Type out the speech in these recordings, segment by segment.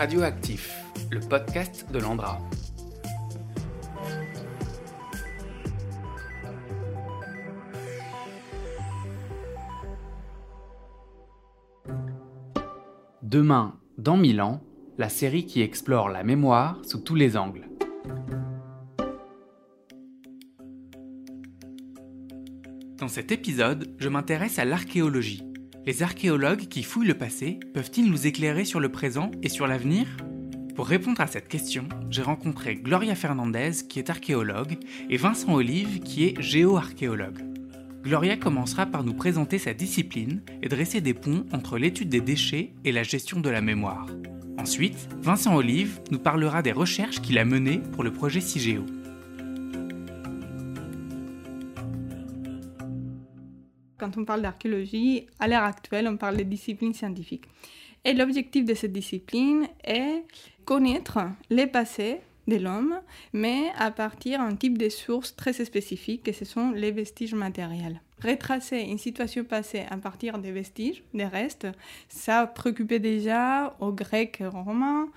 Radioactif, le podcast de l'Andra. Demain, dans mille ans, la série qui explore la mémoire sous tous les angles. Dans cet épisode, je m'intéresse à l'archéologie. Les archéologues qui fouillent le passé peuvent-ils nous éclairer sur le présent et sur l'avenir? Pour répondre à cette question, j'ai rencontré Gloria Fernandez qui est archéologue et Vincent Olive qui est géoarchéologue. Gloria commencera par nous présenter sa discipline et dresser des ponts entre l'étude des déchets et la gestion de la mémoire. Ensuite, Vincent Olive nous parlera des recherches qu'il a menées pour le projet CIGEO. Quand on parle d'archéologie, à l'heure actuelle, on parle de disciplines scientifiques. Et l'objectif de cette discipline est connaître les passés de l'homme, mais à partir d'un type de sources très spécifiques, et ce sont les vestiges matériels. Retracer une situation passée à partir des vestiges, des restes, ça préoccupait déjà aux Grecs et aux Romains,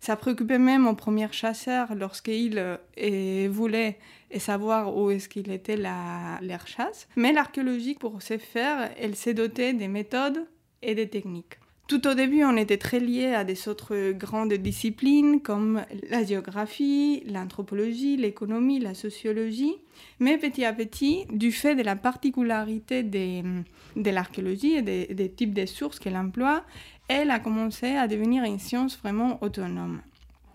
ça préoccupait même aux premiers chasseurs lorsqu'ils euh, voulaient savoir où est-ce qu'il était la, leur chasse. Mais l'archéologie, pour ce faire, elle s'est dotée des méthodes et des techniques. Tout au début, on était très liés à des autres grandes disciplines comme la géographie, l'anthropologie, l'économie, la sociologie. Mais petit à petit, du fait de la particularité de l'archéologie et des types de sources qu'elle emploie, elle a commencé à devenir une science vraiment autonome.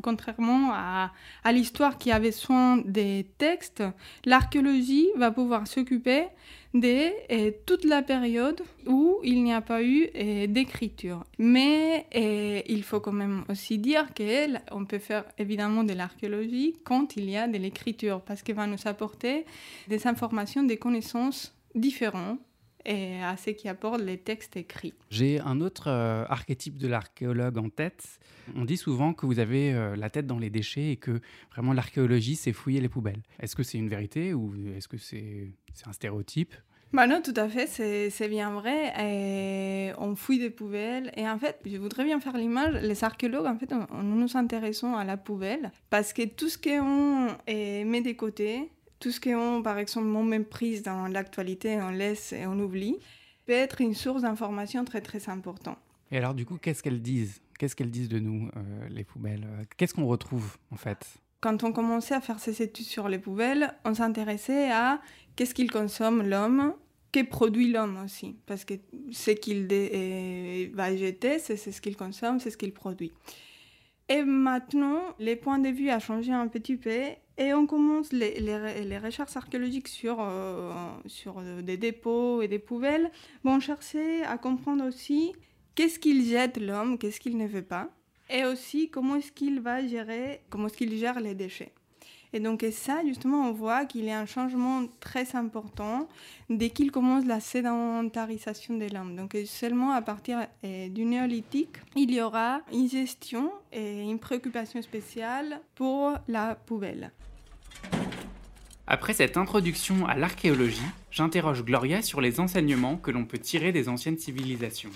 Contrairement à, à l'histoire qui avait soin des textes, l'archéologie va pouvoir s'occuper de eh, toute la période où il n'y a pas eu eh, d'écriture. Mais eh, il faut quand même aussi dire qu'on peut faire évidemment de l'archéologie quand il y a de l'écriture, parce qu'elle va nous apporter des informations, des connaissances différentes et à ce qui apporte les textes écrits. J'ai un autre euh, archétype de l'archéologue en tête. On dit souvent que vous avez euh, la tête dans les déchets et que vraiment l'archéologie, c'est fouiller les poubelles. Est-ce que c'est une vérité ou est-ce que c'est un stéréotype? Bah non, tout à fait, c'est bien vrai. Et on fouille des poubelles. Et en fait, je voudrais bien faire l'image. Les archéologues, en fait, nous nous intéressons à la poubelle parce que tout ce qu'on met de côté, tout ce qu'on, par exemple, on méprise dans l'actualité, on laisse et on oublie, peut être une source d'information très très importante. Et alors, du coup, qu'est-ce qu'elles disent? Qu'est-ce qu'elles disent de nous, euh, les poubelles? Qu'est-ce qu'on retrouve, en fait? Quand on commençait à faire ces études sur les poubelles, on s'intéressait à qu'est-ce qu'il consomme l'homme, que produit l'homme aussi. Parce que ce qu'il va jeter, c'est ce qu'il consomme, c'est ce qu'il produit. Et maintenant, les points de vue ont changé un petit peu et on commence les, les, recherches archéologiques sur, euh, sur euh, des dépôts et des poubelles vont chercher à comprendre aussi qu'est-ce qu'il jette l'homme, qu'est-ce qu'il ne veut pas, et aussi comment est-ce qu'il va gérer, comment est-ce qu'il gère les déchets. Et donc et ça, justement, on voit qu'il y a un changement très important dès qu'il commence la sédentarisation des l'homme. Donc seulement à partir euh, du néolithique, il y aura une gestion et une préoccupation spéciale pour la poubelle. Après cette introduction à l'archéologie, j'interroge Gloria sur les enseignements que l'on peut tirer des anciennes civilisations.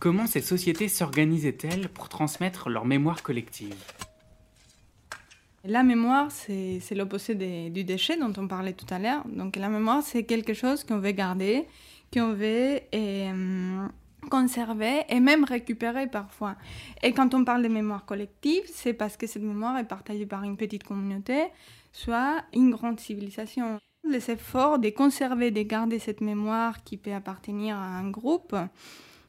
Comment ces sociétés s'organisaient-elles pour transmettre leur mémoire collective? La mémoire, c'est l'opposé du déchet dont on parlait tout à l'heure. Donc la mémoire, c'est quelque chose qu'on veut garder, qu'on veut euh, conserver et même récupérer parfois. Et quand on parle de mémoire collective, c'est parce que cette mémoire est partagée par une petite communauté, soit une grande civilisation. Les efforts de conserver, de garder cette mémoire qui peut appartenir à un groupe,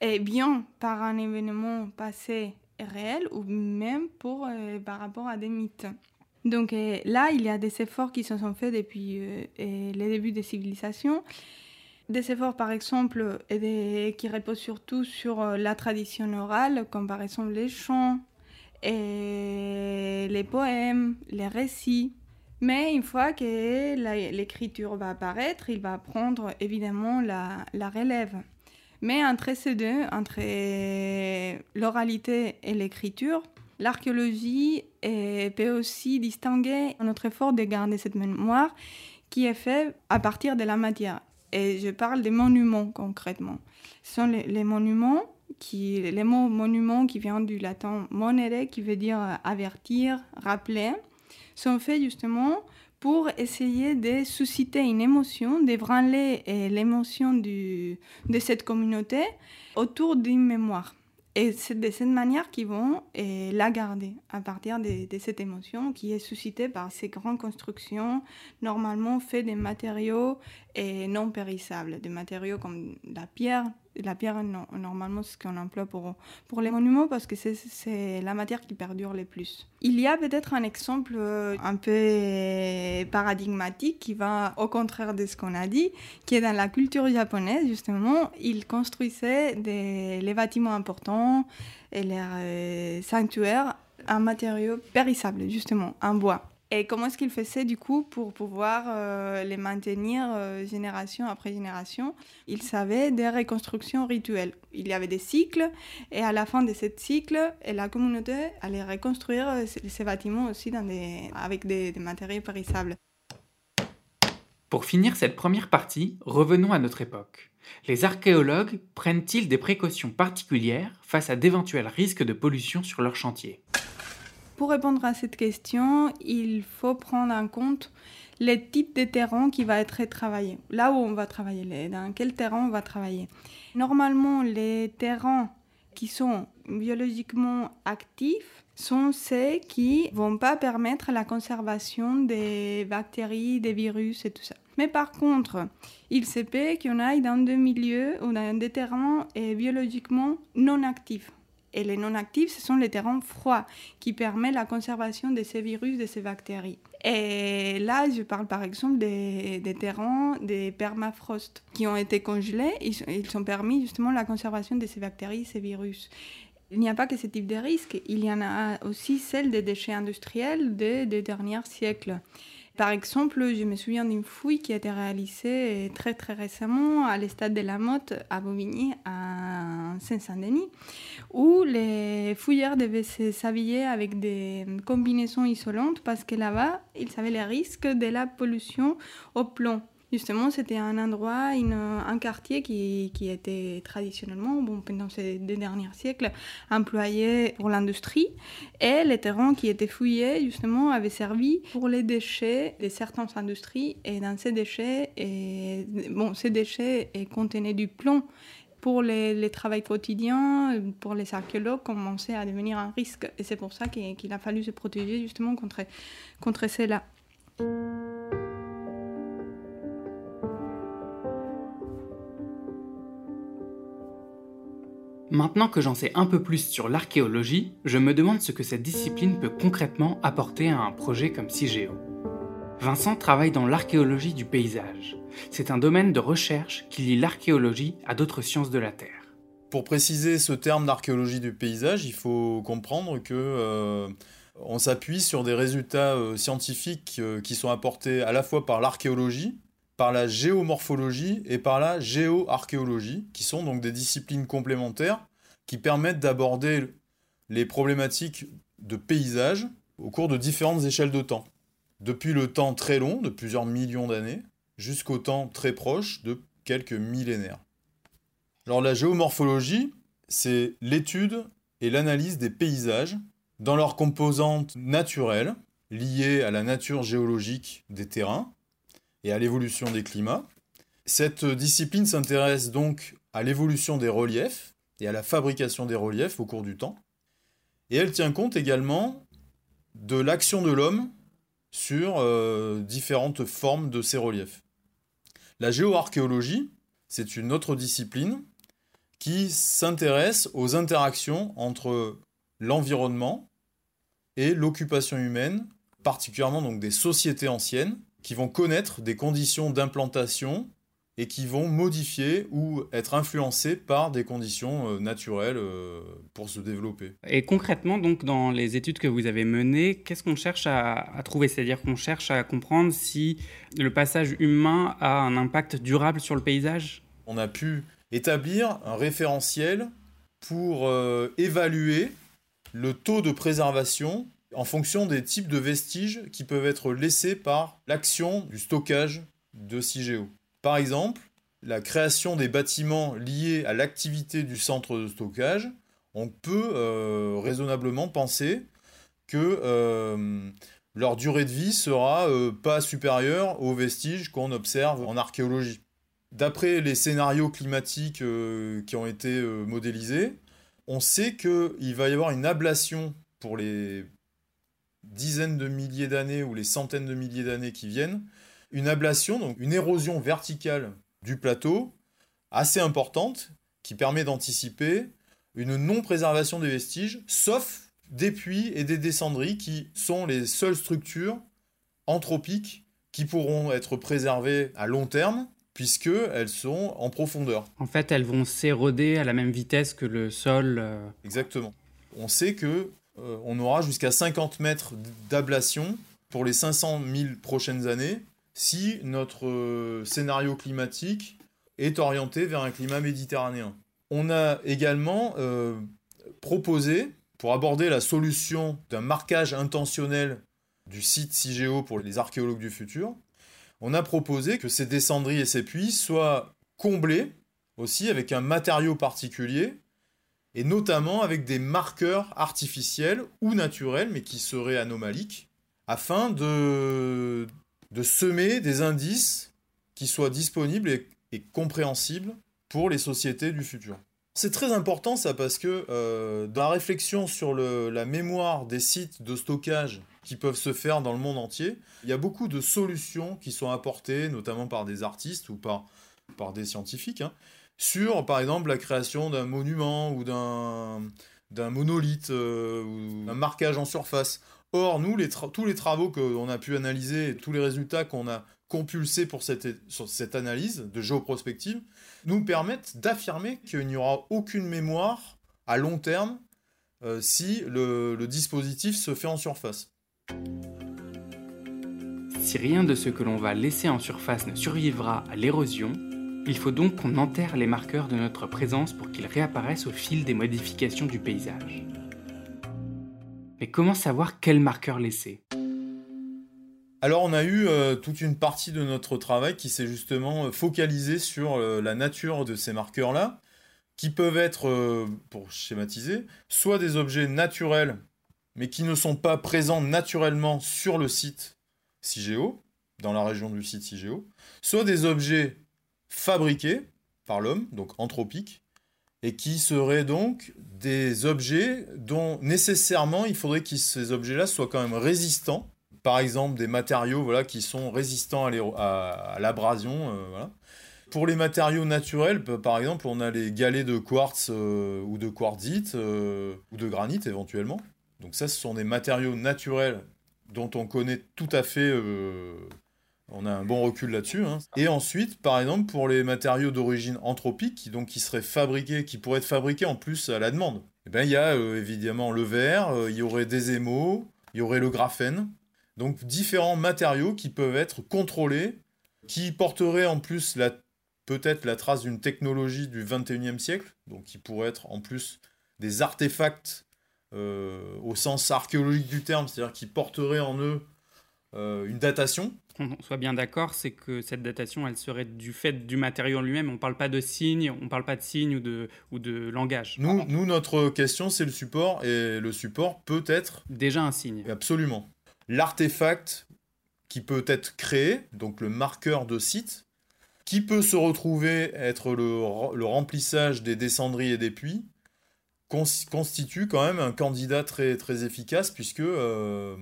est bien par un événement passé réel ou même euh, par rapport à des mythes. Donc euh, là, il y a des efforts qui se sont faits depuis euh, les débuts des civilisations. Des efforts, par exemple, qui reposent surtout sur euh, la tradition orale, comme par exemple les chants, et les poèmes, les récits. Mais une fois que l'écriture va apparaître, il va prendre évidemment la relève. Mais entre ces deux, entre l'oralité et l'écriture, L'archéologie peut aussi distinguer notre effort de garder cette mémoire qui est fait à partir de la matière. Et je parle des monuments concrètement. Ce sont les, monuments qui, les mots monument qui vient du latin monere, qui veut dire avertir, rappeler, sont faits justement pour essayer de susciter une émotion, d'ébranler l'émotion de cette communauté autour d'une mémoire. Et c'est de cette manière qu'ils vont et la garder à partir de, cette émotion qui est suscitée par ces grandes constructions, normalement faites des matériaux et non périssables, des matériaux comme la pierre, la pierre, normalement, c'est ce qu'on emploie pour, pour les monuments parce que c'est la matière qui perdure le plus. Il y a peut-être un exemple euh, un peu paradigmatique qui va au contraire de ce qu'on a dit, qui est dans la culture japonaise, justement. Ils construisaient les bâtiments importants et les euh, sanctuaires en matériaux périssables, justement, en bois. Et comment est-ce qu'il faisait du coup pour pouvoir euh, les maintenir euh, génération après génération? Il savait des reconstructions rituelles. Il y avait des cycles et à la fin de ce cycle, la communauté allait reconstruire euh, ces bâtiments aussi avec des, des matériaux périssables. Pour finir cette première partie, revenons à notre époque. Les archéologues prennent-ils des précautions particulières face à d'éventuels risques de pollution sur leur chantier? Pour répondre à cette question, il faut prendre en compte les types de terrain qui va être travaillé. Là où on va travailler, dans quel terrain on va travailler. Normalement, les terrains qui sont biologiquement actifs sont ceux qui vont pas permettre la conservation des bactéries, des virus et tout ça. Mais par contre, il se peut qu'on aille dans des milieux ou dans des terrains biologiquement non actifs. Et les non actifs, ce sont les terrains froids qui permettent la conservation de ces virus, de ces bactéries. Et là, je parle par exemple des, terrains, des permafrost qui ont été congelés. Ils, ont permis justement la conservation de ces bactéries, ces virus. Il n'y a pas que ce type de risque, il y en a aussi celle des déchets industriels des derniers siècles. Par exemple, je me souviens d'une fouille qui a été réalisée très très récemment à l'estade de la Motte à Bobigny, à Saint-Saint-Denis, où les fouilleurs devaient s'habiller avec des combinaisons isolantes parce que là-bas, ils avaient les risques de la pollution au plomb. Justement, c'était un endroit, un quartier qui, qui, était traditionnellement, bon, pendant ces deux derniers siècles, employé pour l'industrie. Et les terrains qui étaient fouillés, justement, avaient servi pour les déchets de certaines industries. Et dans ces déchets, et, bon, ces déchets contenaient du plomb pour les, les travaux quotidiens, pour les archéologues, commençaient à devenir un risque. Et c'est pour ça qu'il a fallu se protéger justement contre, contre cela. Maintenant que j'en sais un peu plus sur l'archéologie, je me demande ce que cette discipline peut concrètement apporter à un projet comme CIGEO. Vincent travaille dans l'archéologie du paysage. C'est un domaine de recherche qui lie l'archéologie à d'autres sciences de la Terre. Pour préciser ce terme d'archéologie du paysage, il faut comprendre que euh, on s'appuie sur des résultats euh, scientifiques euh, qui sont apportés à la fois par l'archéologie, par la géomorphologie et par la géoarchéologie, qui sont donc des disciplines complémentaires qui permettent d'aborder les problématiques de paysage au cours de différentes échelles de temps. Depuis le temps très long, de plusieurs millions d'années, jusqu'au temps très proche de quelques millénaires. Alors la géomorphologie, c'est l'étude et l'analyse des paysages dans leurs composantes naturelles, liées à la nature géologique des terrains, et à l'évolution des climats. Cette discipline s'intéresse donc à l'évolution des reliefs et à la fabrication des reliefs au cours du temps. Et elle tient compte également de l'action de l'homme sur euh, différentes formes de ces reliefs. La géoarchéologie, c'est une autre discipline qui s'intéresse aux interactions entre l'environnement et l'occupation humaine, particulièrement donc des sociétés anciennes, qui vont connaître des conditions d'implantation et qui vont modifier ou être influencés par des conditions euh, naturelles euh, pour se développer. Et concrètement, donc, dans les études que vous avez menées, qu'est-ce qu'on cherche à, trouver? C'est-à-dire qu'on cherche à comprendre si le passage humain a un impact durable sur le paysage? On a pu établir un référentiel pour euh, évaluer le taux de préservation en fonction des types de vestiges qui peuvent être laissés par l'action du stockage de CIGEO. Par exemple, la création des bâtiments liés à l'activité du centre de stockage, on peut euh, raisonnablement penser que euh, leur durée de vie sera euh, pas supérieure aux vestiges qu'on observe en archéologie. D'après les scénarios climatiques qui ont été modélisés, on sait qu'il va y avoir une ablation pour les dizaines de milliers d'années ou les centaines de milliers d'années qui viennent, une ablation, donc une érosion verticale du plateau assez importante qui permet d'anticiper une non-préservation des vestiges, sauf des puits et des descendries qui sont les seules structures anthropiques qui pourront être préservées à long terme puisqu'elles sont en profondeur. En fait, elles vont s'éroder à la même vitesse que le sol. Euh. Exactement. On sait que euh, on aura jusqu'à 50 mètres d'ablation pour les 500 000 prochaines années si notre euh, scénario climatique est orienté vers un climat méditerranéen. On a également euh, proposé, pour aborder la solution d'un marquage intentionnel du site CIGEO pour les archéologues du futur, on a proposé que ces descendries et ces puits soient comblés aussi avec un matériau particulier et notamment avec des marqueurs artificiels ou naturels mais qui seraient anomaliques afin de, semer des indices qui soient disponibles et, compréhensibles pour les sociétés du futur. C'est très important ça parce que euh, dans la réflexion sur la mémoire des sites de stockage qui peuvent se faire dans le monde entier, il y a beaucoup de solutions qui sont apportées, notamment par des artistes ou par, par des scientifiques, hein, sur par exemple la création d'un monument ou d'un monolithe euh, ou d'un marquage en surface. Or, nous, tous les travaux qu'on a pu analyser et tous les résultats qu'on a compulsés pour cette, sur cette analyse de géoprospective nous permettent d'affirmer qu'il n'y aura aucune mémoire à long terme euh, si le dispositif se fait en surface. Si rien de ce que l'on va laisser en surface ne survivra à l'érosion, il faut donc qu'on enterre les marqueurs de notre présence pour qu'ils réapparaissent au fil des modifications du paysage. Mais comment savoir quel marqueur laisser? Alors on a eu euh, toute une partie de notre travail qui s'est justement euh, focalisé sur euh, la nature de ces marqueurs-là, qui peuvent être, pour schématiser, soit des objets naturels, mais qui ne sont pas présents naturellement sur le site CIGEO, dans la région du site CIGEO, soit des objets fabriqués par l'homme, donc anthropiques, et qui seraient donc des objets dont nécessairement il faudrait que ces objets-là soient quand même résistants. Par exemple, des matériaux voilà, qui sont résistants à l'abrasion. Euh, Pour les matériaux naturels, par exemple, on a les galets de quartz euh, ou de quartzite euh, ou de granit éventuellement. Donc ça, ce sont des matériaux naturels dont on connaît tout à fait on a un bon recul là-dessus. Hein. Et ensuite, par exemple, pour les matériaux d'origine anthropique, qui, seraient fabriqués, qui pourraient être fabriqués en plus à la demande, eh ben, il y a euh, évidemment le verre, euh, il y aurait des émaux, il y aurait le graphène. Donc différents matériaux qui peuvent être contrôlés, qui porteraient en plus peut-être la trace d'une technologie du 21e siècle, donc qui pourraient être en plus des artefacts euh, au sens archéologique du terme, c'est-à-dire qui porteraient en eux une datation, qu'on soit bien d'accord, c'est que cette datation, elle serait du fait du matériau lui-même. On ne parle pas de signes, on ne parle pas de signes ou de, ou de langage. Nous, nous notre question, c'est le support, et le support peut être... Déjà un signe. Absolument. L'artefact qui peut être créé, donc le marqueur de site, qui peut se retrouver être le, le remplissage des descendries et des puits, constitue quand même un candidat très, très efficace, puisque... Euh,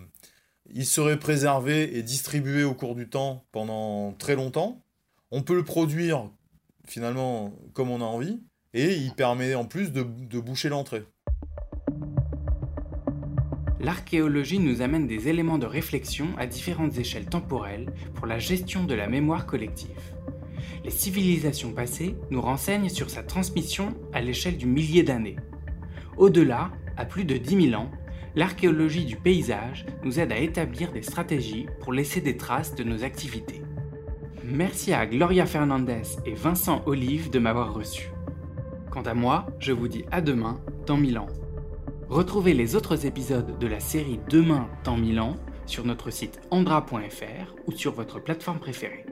il serait préservé et distribué au cours du temps pendant très longtemps. On peut le produire finalement comme on a envie et il permet en plus de, boucher l'entrée. L'archéologie nous amène des éléments de réflexion à différentes échelles temporelles pour la gestion de la mémoire collective. Les civilisations passées nous renseignent sur sa transmission à l'échelle du millier d'années. Au-delà, à plus de 10 000 ans, l'archéologie du paysage nous aide à établir des stratégies pour laisser des traces de nos activités. Merci à Gloria Fernandez et Vincent Olive de m'avoir reçu. Quant à moi, je vous dis à demain dans Milan. Retrouvez les autres épisodes de la série Demain dans Milan sur notre site andra.fr ou sur votre plateforme préférée.